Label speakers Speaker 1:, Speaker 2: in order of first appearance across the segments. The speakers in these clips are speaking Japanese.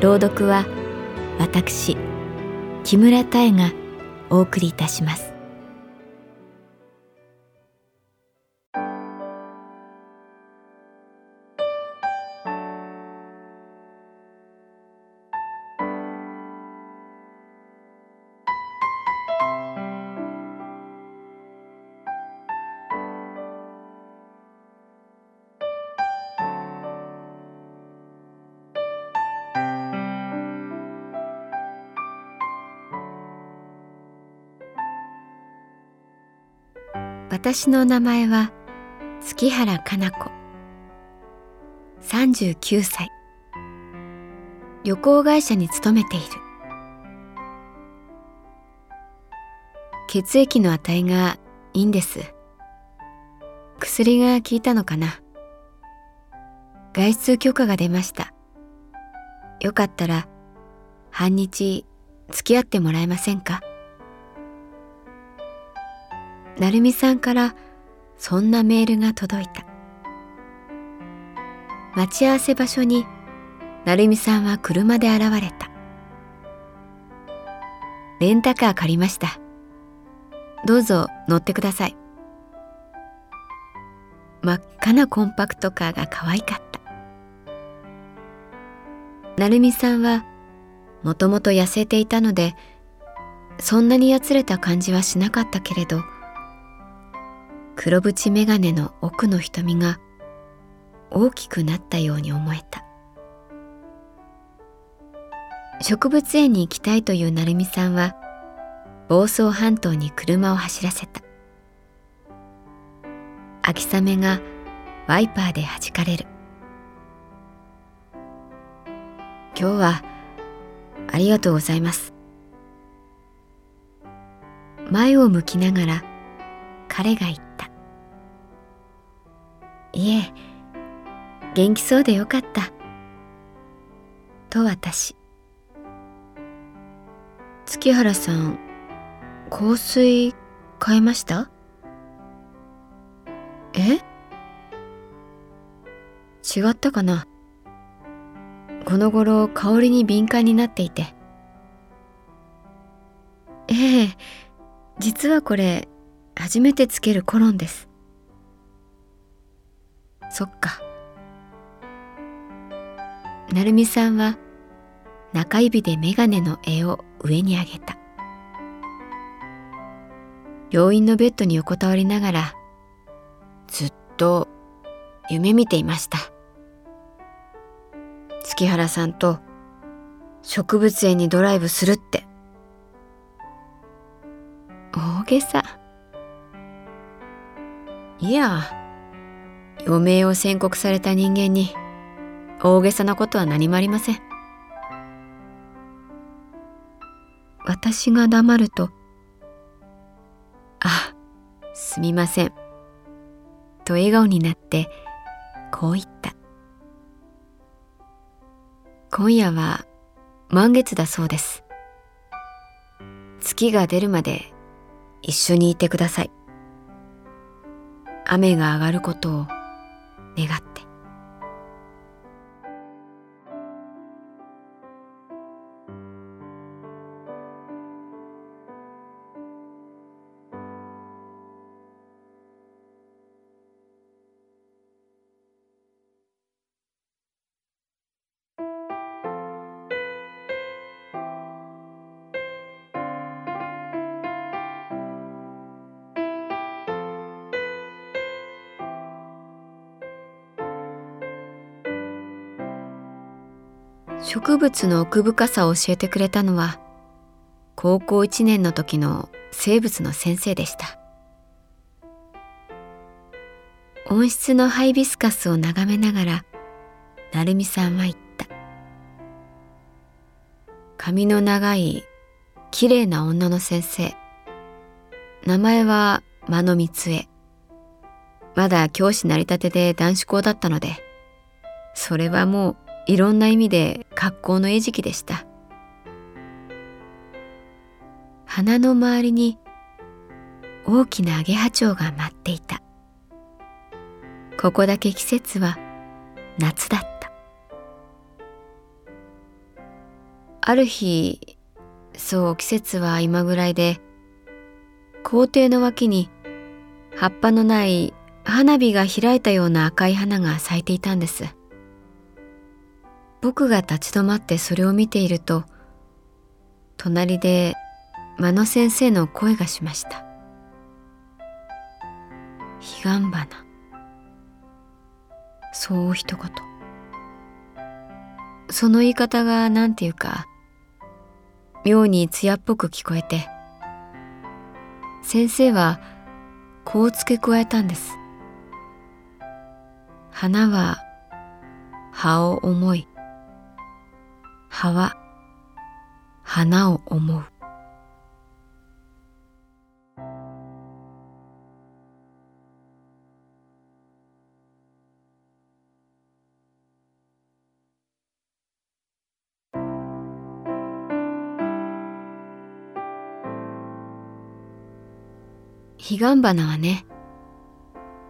Speaker 1: 朗読は私木村多江がお送りいたします。私の名前は月原かな子。39歳。旅行会社に勤めている。血液の値がいいんです。薬が効いたのかな。外出許可が出ました。よかったら半日付き合ってもらえませんか？成美さんからそんなメールが届いた。待ち合わせ場所に成美さんは車で現れた。レンタカー借りました。どうぞ乗ってください。真っ赤なコンパクトカーが可愛かった。成美さんはもともと痩せていたのでそんなにやつれた感じはしなかったけれど黒縁眼鏡の奥の瞳が大きくなったように思えた。植物園に行きたいという成美さんは房総半島に車を走らせた。秋雨がワイパーで弾かれる。今日はありがとうございます。前を向きながら彼が言った。元気そうでよかった。と私。月原さん香水買いました？え？違ったかな？この頃香りに敏感になっていて。ええ実はこれ初めてつけるコロンです。そっか。成美さんは中指で眼鏡の絵を上に上げた。病院のベッドに横たわりながらずっと夢見ていました。月原さんと植物園にドライブするって。大げさ。いや余命を宣告された人間に大げさなことは何もありません。私が黙ると「あすみません」と笑顔になってこう言った「今夜は満月だそうです」月が出るまで一緒にいてください。雨が上がることを願って。植物の奥深さを教えてくれたのは高校1年の時の生物の先生でした。温室のハイビスカスを眺めながら成美さんは言った。髪の長い綺麗な女の先生。名前は間野光恵。まだ教師なりたてで男子校だったのでそれはもういろんな意味で格好の餌食でした。花の周りに大きなアゲハチョウが舞っていた。ここだけ季節は夏だった。ある日そう季節は今ぐらいで校庭の脇に葉っぱのない花火が開いたような赤い花が咲いていたんです。僕が立ち止まってそれを見ていると隣で間野先生の声がしました「彼岸花」そう一言。その言い方が何て言うか妙に艶っぽく聞こえて先生はこう付け加えたんです。花は葉を思い葉は花を思う。彼岸花はね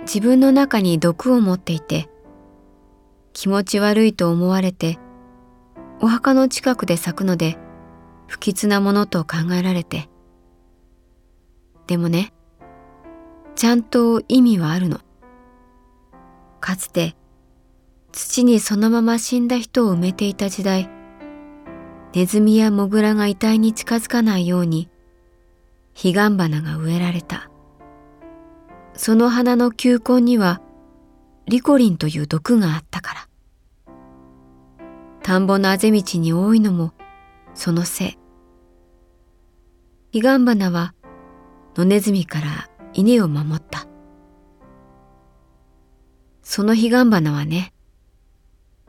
Speaker 1: 自分の中に毒を持っていて気持ち悪いと思われてお墓の近くで咲くので不吉なものと考えられて。でもねちゃんと意味はあるの。かつて土にそのまま死んだ人を埋めていた時代ネズミやモグラが遺体に近づかないように彼岸花が植えられた。その花の球根にはリコリンという毒があったから。田んぼのあぜ道に多いのもそのせい。彼岸花は野ネズミから稲を守った。その彼岸花はね、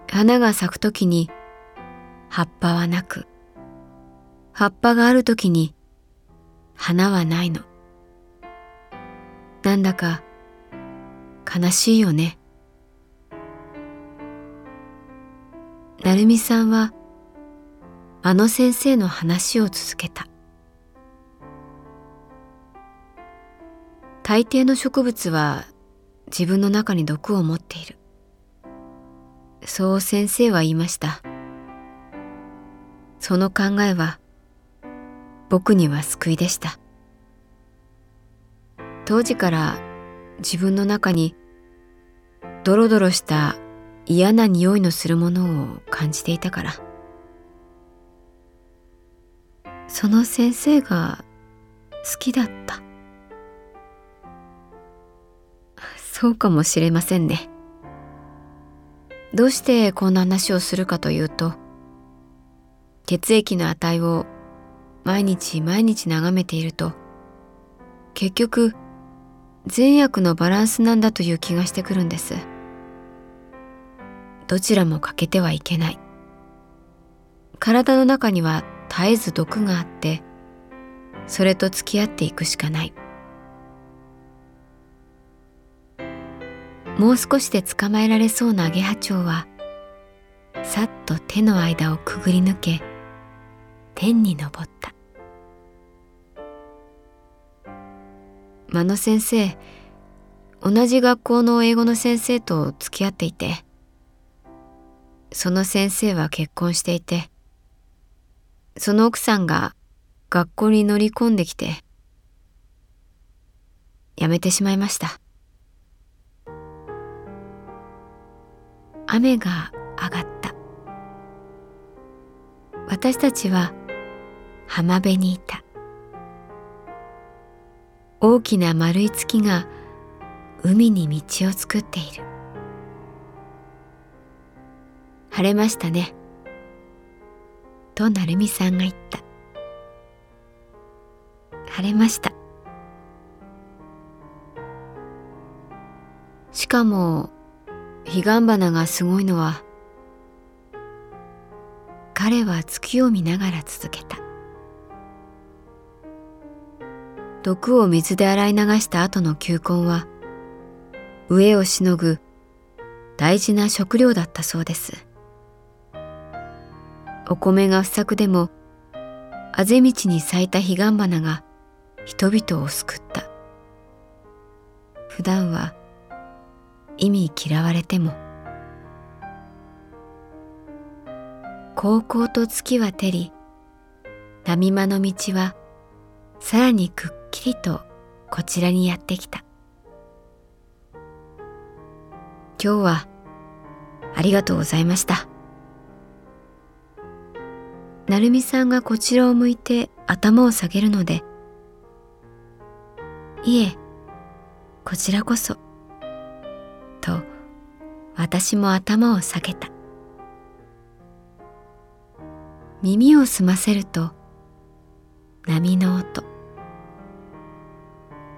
Speaker 1: 花が咲くときに葉っぱはなく、葉っぱがあるときに花はないの。なんだか悲しいよね。成美さんはあの先生の話を続けた。大抵の植物は自分の中に毒を持っている。そう先生は言いました。その考えは僕には救いでした。当時から自分の中にドロドロした嫌な匂いのするものを感じていたから。その先生が好きだった。そうかもしれませんね。どうしてこんな話をするかというと血液の値を毎日毎日眺めていると結局善悪のバランスなんだという気がしてくるんです。どちらも欠けてはいけない。体の中には絶えず毒があってそれと付き合っていくしかない。もう少しで捕まえられそうなアゲハチョウはさっと手の間をくぐり抜け天に昇った。間野先生同じ学校の英語の先生と付き合っていてその先生は結婚していてその奥さんが学校に乗り込んできて辞めてしまいました。雨が上がった。私たちは浜辺にいた。大きな丸い月が海に道を作っている。晴れましたね。と成美さんが言った。晴れました。しかも彼岸花がすごいのは彼は月を見ながら続けた。毒を水で洗い流した後の球根は飢えをしのぐ大事な食料だったそうです。お米が不作でもあぜ道に咲いた彼岸花が人々を救った。普段は意味嫌われても高校と月は照り波間の道はさらにくっきりとこちらにやってきた。今日はありがとうございました。成美さんがこちらを向いて頭を下げるのでいえこちらこそと私も頭を下げた。耳を澄ませると波の音。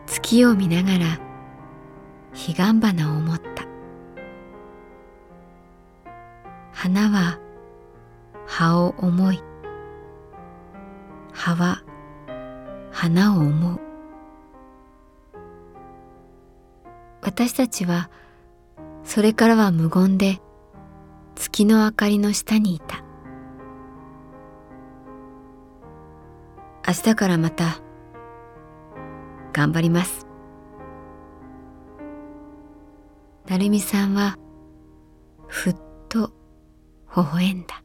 Speaker 1: 月を見ながら彼岸花を思った。花は葉を思い葉は花を思う。私たちはそれからは無言で月の明かりの下にいた。明日からまた頑張ります。成美さんはふっと微笑んだ。